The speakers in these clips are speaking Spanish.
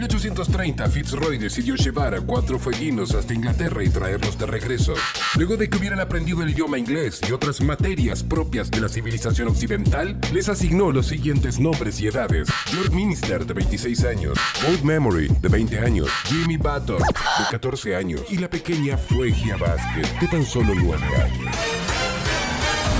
1830, Fitzroy decidió llevar a cuatro fueguinos hasta Inglaterra y traerlos de regreso. Luego de que hubieran aprendido el idioma inglés y otras materias propias de la civilización occidental, les asignó los siguientes nombres y edades. Lord Minister, de 26 años, Old Memory, de 20 años, Jimmy Button, de 14 años, y la pequeña Fuegia Vázquez, de tan solo 9 años.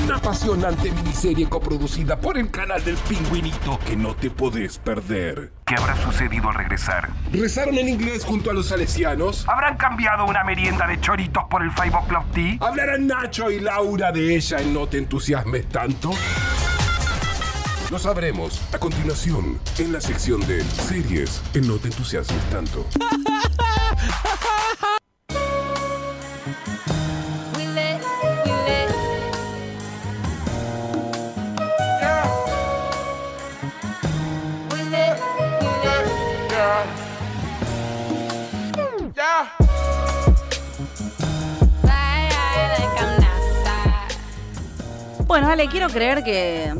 Una apasionante miniserie coproducida por el canal del pingüinito que no te podés perder. ¿Qué habrá sucedido al regresar? ¿Rezaron en inglés junto a los salesianos? ¿Habrán cambiado una merienda de choritos por el Five O'Clock Tea? ¿Hablarán Nacho y Laura de ella en No te entusiasmes tanto? Lo sabremos a continuación en la sección de series en No te entusiasmes tanto. Ale, quiero creer que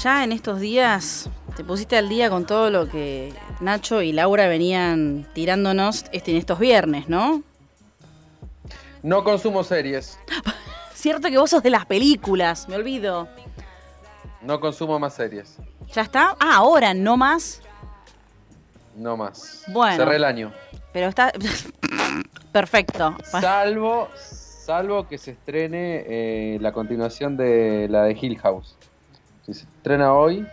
ya en estos días te pusiste al día con todo lo que Nacho y Laura venían tirándonos este, en estos viernes, ¿no? No consumo series. Cierto que vos sos de las películas, me olvido. No consumo más series. ¿Ya está? Ah, ahora, no más. No más. Bueno. Cerré el año. Pero está. Perfecto. Salvo, salvo que se estrene eh, la continuación de la de Hill House. Si se estrena hoy,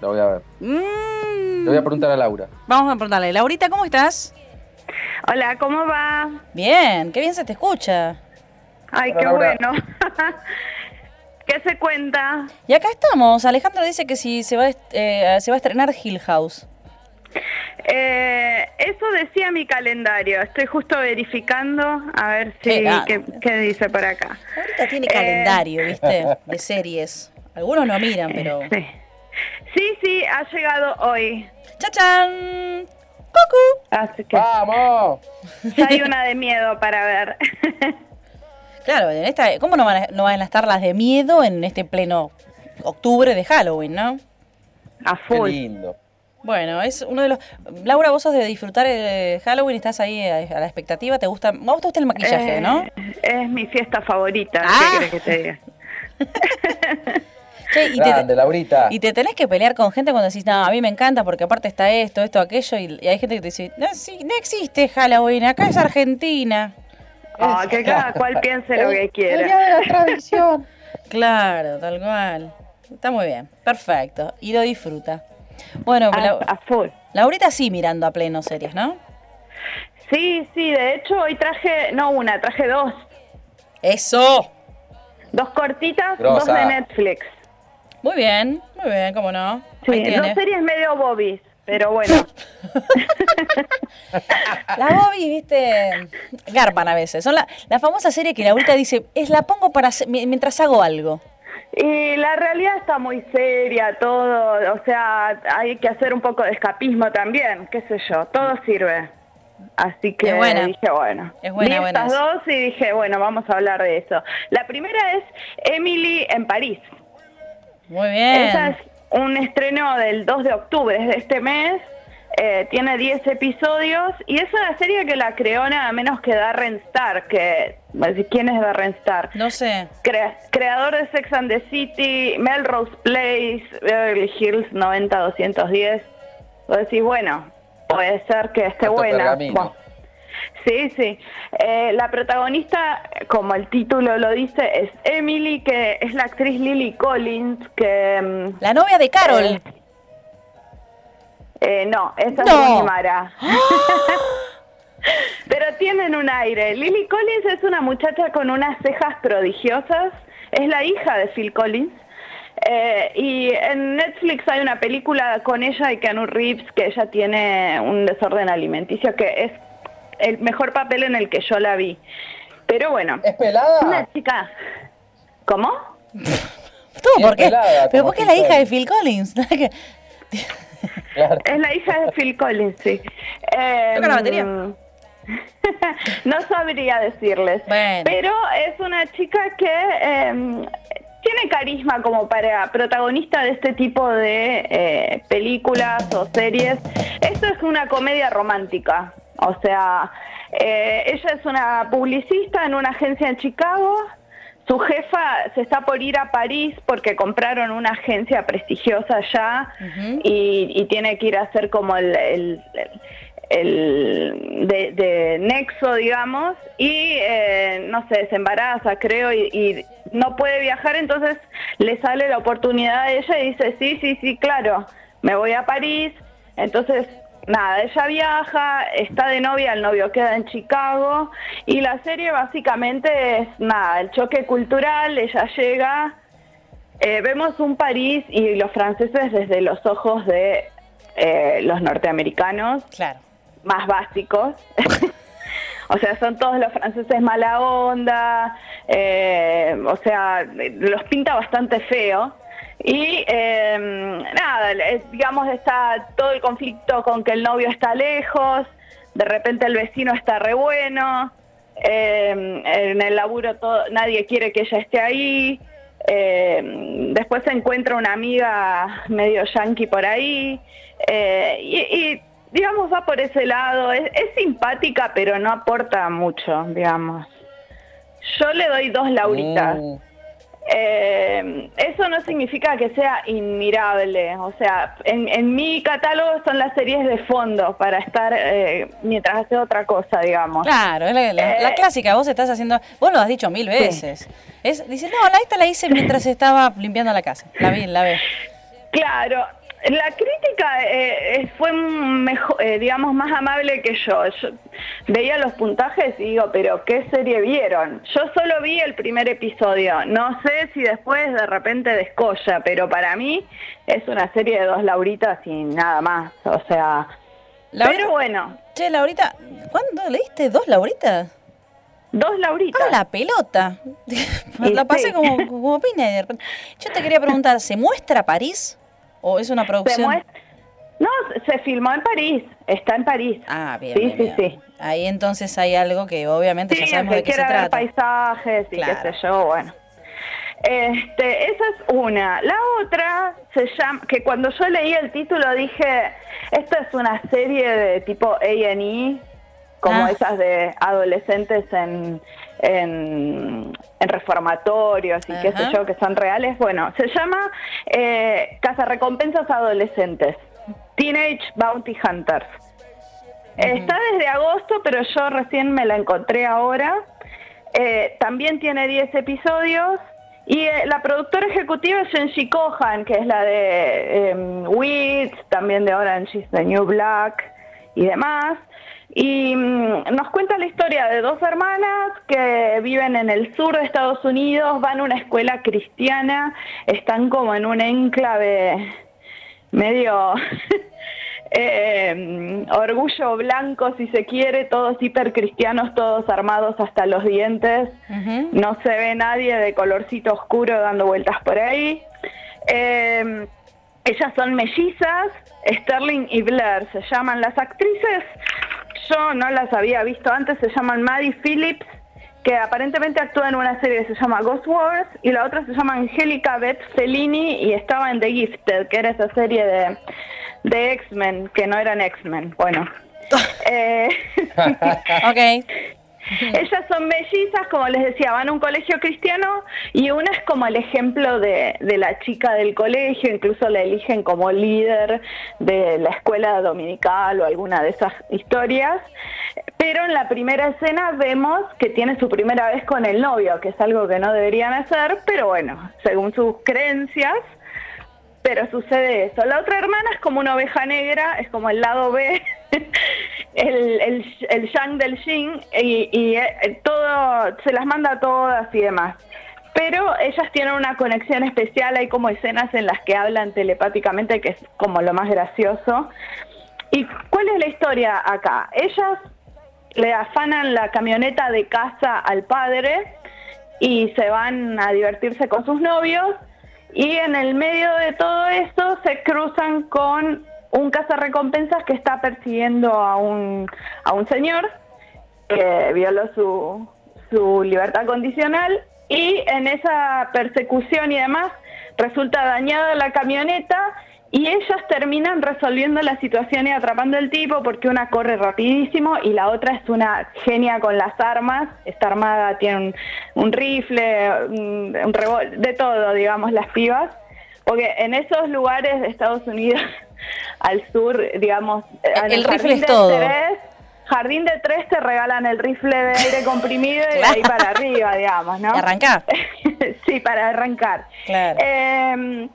la voy a ver. Mm. Le voy a preguntar a Laura. Vamos a preguntarle. Laurita, ¿cómo estás? Hola, ¿cómo va? Bien, qué bien se te escucha. Ay, Hola, qué Laura. bueno. ¿Qué se cuenta? Y acá estamos. Alejandro dice que si se va, a est- eh, se va a estrenar Hill House. Eh, eso decía mi calendario. Estoy justo verificando a ver si Qué gana. qué, qué dice por acá. Ahorita tiene Eh. calendario, ¿viste? De series. Algunos no miran, pero. Sí. sí, sí, ha llegado hoy. ¡Chachán! ¡Cucu! Así que ¡Vamos! ya hay una de miedo para ver. Claro, en esta, ¿cómo no van, a, no van a estar las de miedo en este pleno octubre de Halloween, no? a Qué lindo. Bueno, es uno de los. Laura, vos sos de disfrutar el Halloween, estás ahí a, a la expectativa, ¿te gusta? ¿A vos te gusta el maquillaje, Eh, no? Es mi fiesta favorita. Ah. ¿Qué que te diga? Che, y, Grande, te, Laurita. y te tenés que pelear con gente cuando decís, no, a mí me encanta porque aparte está esto, esto, aquello, y, y hay gente que te dice, no, sí, no existe Halloween, acá es Argentina. Ah, que cada cual piense lo que quiera. de la tradición. Claro, tal cual. Está muy bien, perfecto. Y lo disfruta. Bueno, A, la- a full. Laurita sí mirando a pleno series, ¿no? Sí, sí, de hecho hoy traje, no una, traje dos. ¡Eso! Dos cortitas, Grosa. dos de Netflix. Muy bien, muy bien, cómo no. Sí, dos series medio bobbies, pero bueno. Las Bobby, viste, garpan a veces. Son la, la famosa serie que Laurita dice, es la pongo para mientras hago algo. Y la realidad está muy seria, todo, o sea, hay que hacer un poco de escapismo también, qué sé yo, todo sirve. Así que buena. dije, bueno, Es buena, vi buena estas es. dos y dije, bueno, vamos a hablar de eso. La primera es Emily en París. Muy bien. Esa es un estreno del 2 de octubre de este mes. Eh, tiene 10 episodios y es una serie que la creó nada menos que Darren Star. Que, ¿Quién es Darren Star? No sé. Cre- creador de Sex and the City, Melrose Place, Beverly Hills 90-210. Vos decís, bueno, puede ser que esté buena. Bueno, Sí, sí. Eh, la protagonista, como el título lo dice, es Emily, que es la actriz Lily Collins, que... mm, La novia de Carol. Eh, eh, no, esa No. es Rooney Mara. Pero tienen un aire. Lily Collins es una muchacha con unas cejas prodigiosas. Es la hija de Phil Collins. Eh, y en Netflix hay una película con ella y Keanu Reeves que ella tiene un desorden alimenticio que es el mejor papel en el que yo la vi. Pero bueno, ¿Es pelada? una chica... ¿Cómo? ¿Todo Bien por qué? pelada, ¿Pero como por qué la Phil hija de Collins. Phil Collins? Claro. Es la hija de Phil Collins, sí. Eh, ¿Toca la batería? no sabría decirles. Bueno. Pero es una chica que eh, tiene carisma como para protagonista de este tipo de eh, películas o series. Esto es una comedia romántica, o sea, eh, ella es una publicista en una agencia en Chicago. Su jefa se está por ir a París porque compraron una agencia prestigiosa allá y, tiene que ir a hacer como el el de, nexo, digamos, y eh, no sé, se embaraza, creo, y, no puede viajar, entonces le sale la oportunidad a ella y dice, sí, sí, sí, claro, me voy a París, entonces nada, ella viaja, está de novia, el novio queda en Chicago, y la serie básicamente es nada, el choque cultural, ella llega, eh, vemos un París y los franceses desde los ojos de eh, los norteamericanos. Claro más básicos. o sea, son todos los franceses mala onda, eh, o sea, los pinta bastante feo. Y em, nada, digamos, está todo el conflicto con que el novio está lejos, de repente el vecino está re bueno, em, en el laburo todo, nadie quiere que ella esté ahí, em, después se encuentra una amiga medio yankee por ahí, eh, y digamos, va por ese lado. Es, simpática, pero no aporta mucho, digamos. Yo le doy dos lauritas. Mm. Eh, eso no significa que sea inmirable. O sea, en, mi catálogo son las series de fondo para estar eh, mientras hace otra cosa, digamos. Claro, es la, eh, clásica. Vos estás haciendo, vos lo has dicho mil veces. Es, dice, no, la esta la hice mientras estaba limpiando la casa. La vi, la ve. Claro, la crítica eh, eh, fue mejor, eh, digamos, más amable que yo. yo. Veía los puntajes y digo, pero ¿qué serie vieron? Yo solo vi el primer episodio. No sé si después de repente descolla, pero para mí es una serie de dos Lauritas y nada más. O sea, pero bueno. Che, Laurita, ¿cuándo leíste dos Lauritas? Dos Lauritas. Ah, la pelota. la pasé como, como pina. Yo te quería preguntar, ¿se muestra París? ¿O es una producción? no, se filmó en París, está en París. Ah, bien. Sí, sí, sí. Ahí entonces hay algo que obviamente ya sabemos de qué se trata. paisajes y qué sé yo, bueno. Este, esa es una. La otra se llama, que cuando yo leí el título dije, esto es una serie de tipo A&E, como ah. esas de adolescentes en, en, reformatorios y qué sé yo, que son reales. Bueno, se llama eh, Casa Recompensas Adolescentes, Teenage Bounty Hunters. Está desde agosto, pero yo recién me la encontré ahora. Eh, también tiene 10 episodios. Y eh, la productora ejecutiva es Shenji Kohan, que es la de eh, también de Orange is the New Black y demás. Y mm, nos cuenta la historia de dos hermanas que viven en el sur de Estados Unidos, van a una escuela cristiana, están como en un enclave medio eh, orgullo blanco, si se quiere, todos hipercristianos, todos armados hasta los dientes. No se ve nadie de colorcito oscuro dando vueltas por ahí. Eh, ellas son mellizas, Sterling y Blair se llaman las actrices yo no las había visto antes, se llaman Maddie Phillips, que aparentemente actúa en una serie que se llama Ghost Wars, y la otra se llama Angelica Beth Fellini y estaba en The Gifted, que era esa serie de, de X-Men, que no eran X-Men. Bueno. eh, ok. Ellas son mellizas, como les decía, van a un colegio cristiano y una es como el ejemplo de, de, la chica del colegio, incluso la eligen como líder de la escuela dominical o alguna de esas historias. Pero en la primera escena vemos que tiene su primera vez con el novio, que es algo que no deberían hacer, pero bueno, según sus creencias, pero sucede eso. La otra hermana es como una oveja negra, es como el lado B, el, el, el yang del yin, y, eh, todo, se las manda todas y demás. Pero ellas tienen una conexión especial, hay como escenas en las que hablan telepáticamente, que es como lo más gracioso. ¿Y cuál es la historia acá? Ellas le afanan la camioneta de casa al padre y se van a divertirse con sus novios y en el medio de todo esto se cruzan con un cazarrecompensas que está persiguiendo a un, a un señor que violó su, su libertad condicional y en esa persecución y demás resulta dañada la camioneta y ellas terminan resolviendo la situación y atrapando al tipo porque una corre rapidísimo y la otra es una genia con las armas, está armada, tiene un, rifle, un, un de todo, digamos, las pibas. Porque en esos lugares de Estados Unidos, al sur, digamos, el, el rifle es todo. Jardín de tres te regalan el rifle de aire comprimido y de ahí para arriba, digamos, ¿no? arrancar? sí, para arrancar. Claro. Eh,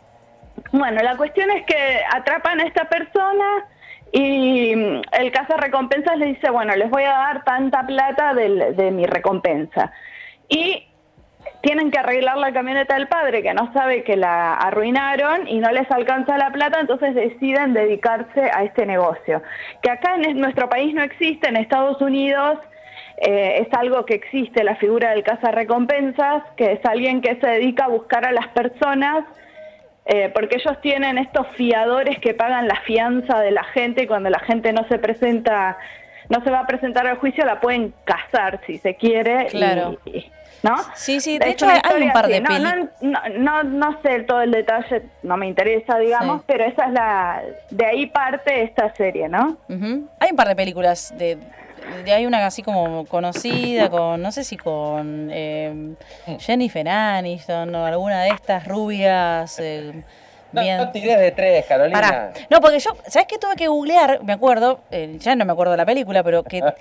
bueno, la cuestión es que atrapan a esta persona y el caza recompensas le dice, bueno, les voy a dar tanta plata de, de mi recompensa. Y tienen que arreglar la camioneta del padre, que no sabe que la arruinaron y no les alcanza la plata, entonces deciden dedicarse a este negocio. Que acá en nuestro país no existe, en Estados Unidos eh, es algo que existe, la figura del recompensas, que es alguien que se dedica a buscar a las personas, eh, porque ellos tienen estos fiadores que pagan la fianza de la gente y cuando la gente no se presenta, no se va a presentar al juicio, la pueden casar si se quiere. Claro. ¿No? Sí, sí, de hecho hay un par de películas. No, no, no, sé todo el detalle, no me interesa, digamos, pero esa es la. De ahí parte esta serie, ¿no? Hay un par de películas de. hay una así como conocida, con no sé si con eh, Jennifer Aniston o alguna de estas rubias. Eh, no, de tres, Carolina. No, porque yo, ¿sabes qué tuve que googlear? Me acuerdo, eh, ya no me acuerdo de la película, pero que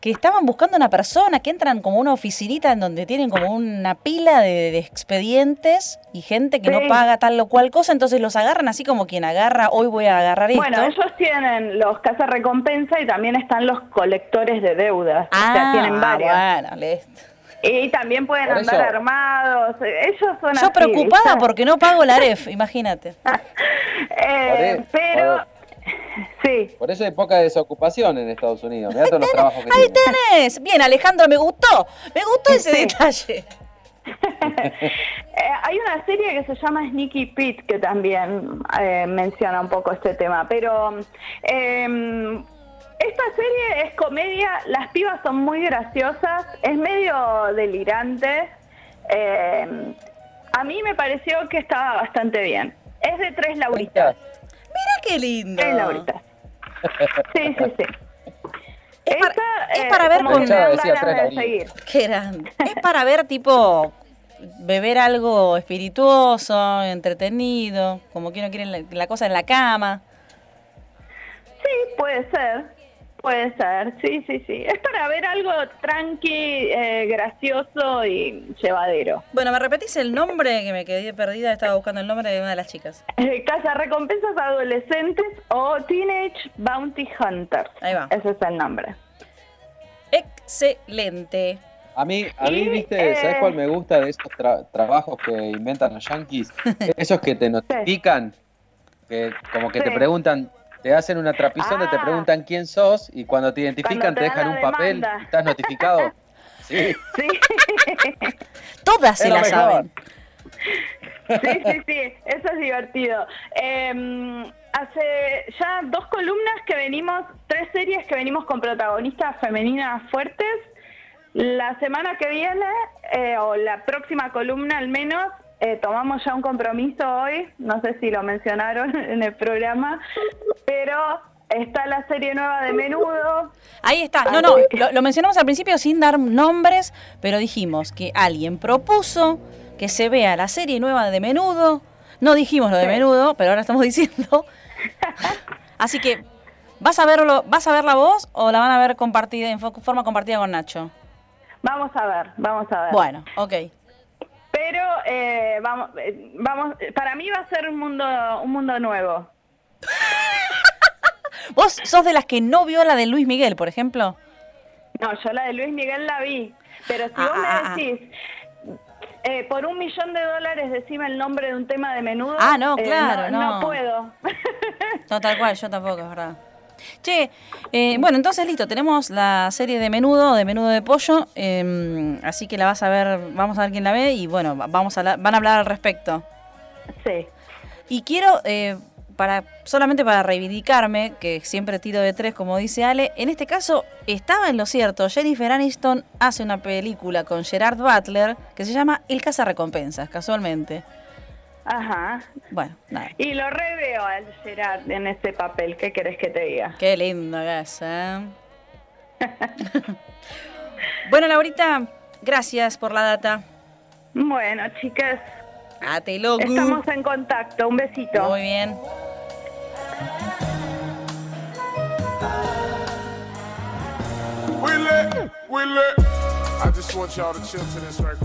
que estaban buscando una persona, que entran como una oficinita en donde tienen como una pila de, expedientes y gente que no paga tal o cual cosa, entonces los agarran así como quien agarra, hoy voy a agarrar esto. Bueno, ellos tienen los casas recompensa y también están los colectores de deudas, ah, o sea, tienen varias. Bueno, listo. Y también pueden andar armados. Ellos son Yo preocupada porque no pago la AREF, imagínate. eh, pero Sí. Por eso hay poca desocupación en Estados Unidos. Mirá todos los trabajos que Ahí tenés. Bien, Alejandro, me gustó. Me gustó ese detalle. Eh, hay una serie que se llama Sneaky Pete que también eh, menciona un poco este tema, pero em, esta serie es comedia, las pibas son muy graciosas, es medio delirante. Em, a mí me pareció que estaba bastante bien. Es de tres lauritas. Mira qué lindo. Tres lauritas. Sí, sí, sí. Es, para, eh, ver con Qué grande. Es para ver tipo beber algo espirituoso, entretenido, como que uno quiere la cosa en la cama. Sí, puede ser. Puede ser, sí, sí, sí. Es para ver algo tranqui, eh, gracioso y llevadero. Bueno, ¿me repetís el nombre? Que me quedé perdida, estaba buscando el nombre de una de las chicas. Eh, Casa Recompensas Adolescentes o Teenage Bounty Hunters. Ahí va. Ese es el nombre. Excelente. A mí, a mí viste, ¿sabes cuál me gusta de estos trabajos que inventan los yankees? Esos que te notifican, que como que te preguntan, te hacen una trapición te ah. preguntan quién sos y cuando te identifican te, dejan un papel y estás notificado. Sí. sí. Todas se la saben. Sí, sí, sí, eso es divertido. Em, hace ya dos columnas que venimos, tres series que venimos con protagonistas femeninas fuertes. La semana que viene, eh, o la próxima columna al menos, eh, tomamos ya un compromiso hoy, no sé si lo mencionaron en el programa, pero está la serie nueva de Menudo. Ahí está, no, no, lo, mencionamos al principio sin dar nombres, pero dijimos que alguien propuso que se vea la serie nueva de Menudo. No dijimos lo de Menudo, pero ahora estamos diciendo. Así que, ¿vas a verlo, vas a ver la voz o la van a ver compartida en forma compartida con Nacho? Vamos a ver, vamos a ver. Bueno, ok. Pero eh, vamos, eh, vamos, para mí va a ser un mundo, un mundo nuevo. ¿Vos sos de las que no vio la de Luis Miguel, por ejemplo? No, yo la de Luis Miguel la vi, pero si vos me ah, ah, ah. decís, eh, por un millón de dólares decime el nombre de un tema de menudo. Ah, no, claro, no. No, puedo. no, tal cual, yo tampoco, es verdad. Che, eh, bueno, entonces listo, tenemos la serie de menudo, de menudo de pollo, em, así que la vas a ver, vamos a ver quién la ve y bueno, vamos a van a hablar al respecto. Sí. Y quiero, eh, para solamente para reivindicarme, que siempre tiro de tres, como dice Ale, en este caso estaba en lo cierto. Jennifer Aniston hace una película con Gerard Butler que se llama El Recompensas, casualmente. Ajá. Bueno, nada. Y lo reveo al Gerard en este papel. ¿Qué querés que te diga? Qué lindo gas, ¿eh? bueno, Laurita, gracias por la data. Bueno, chicas. Atelo. Estamos en contacto. Un besito. Muy bien. Willie, Willie. I just want y'all to chill to this right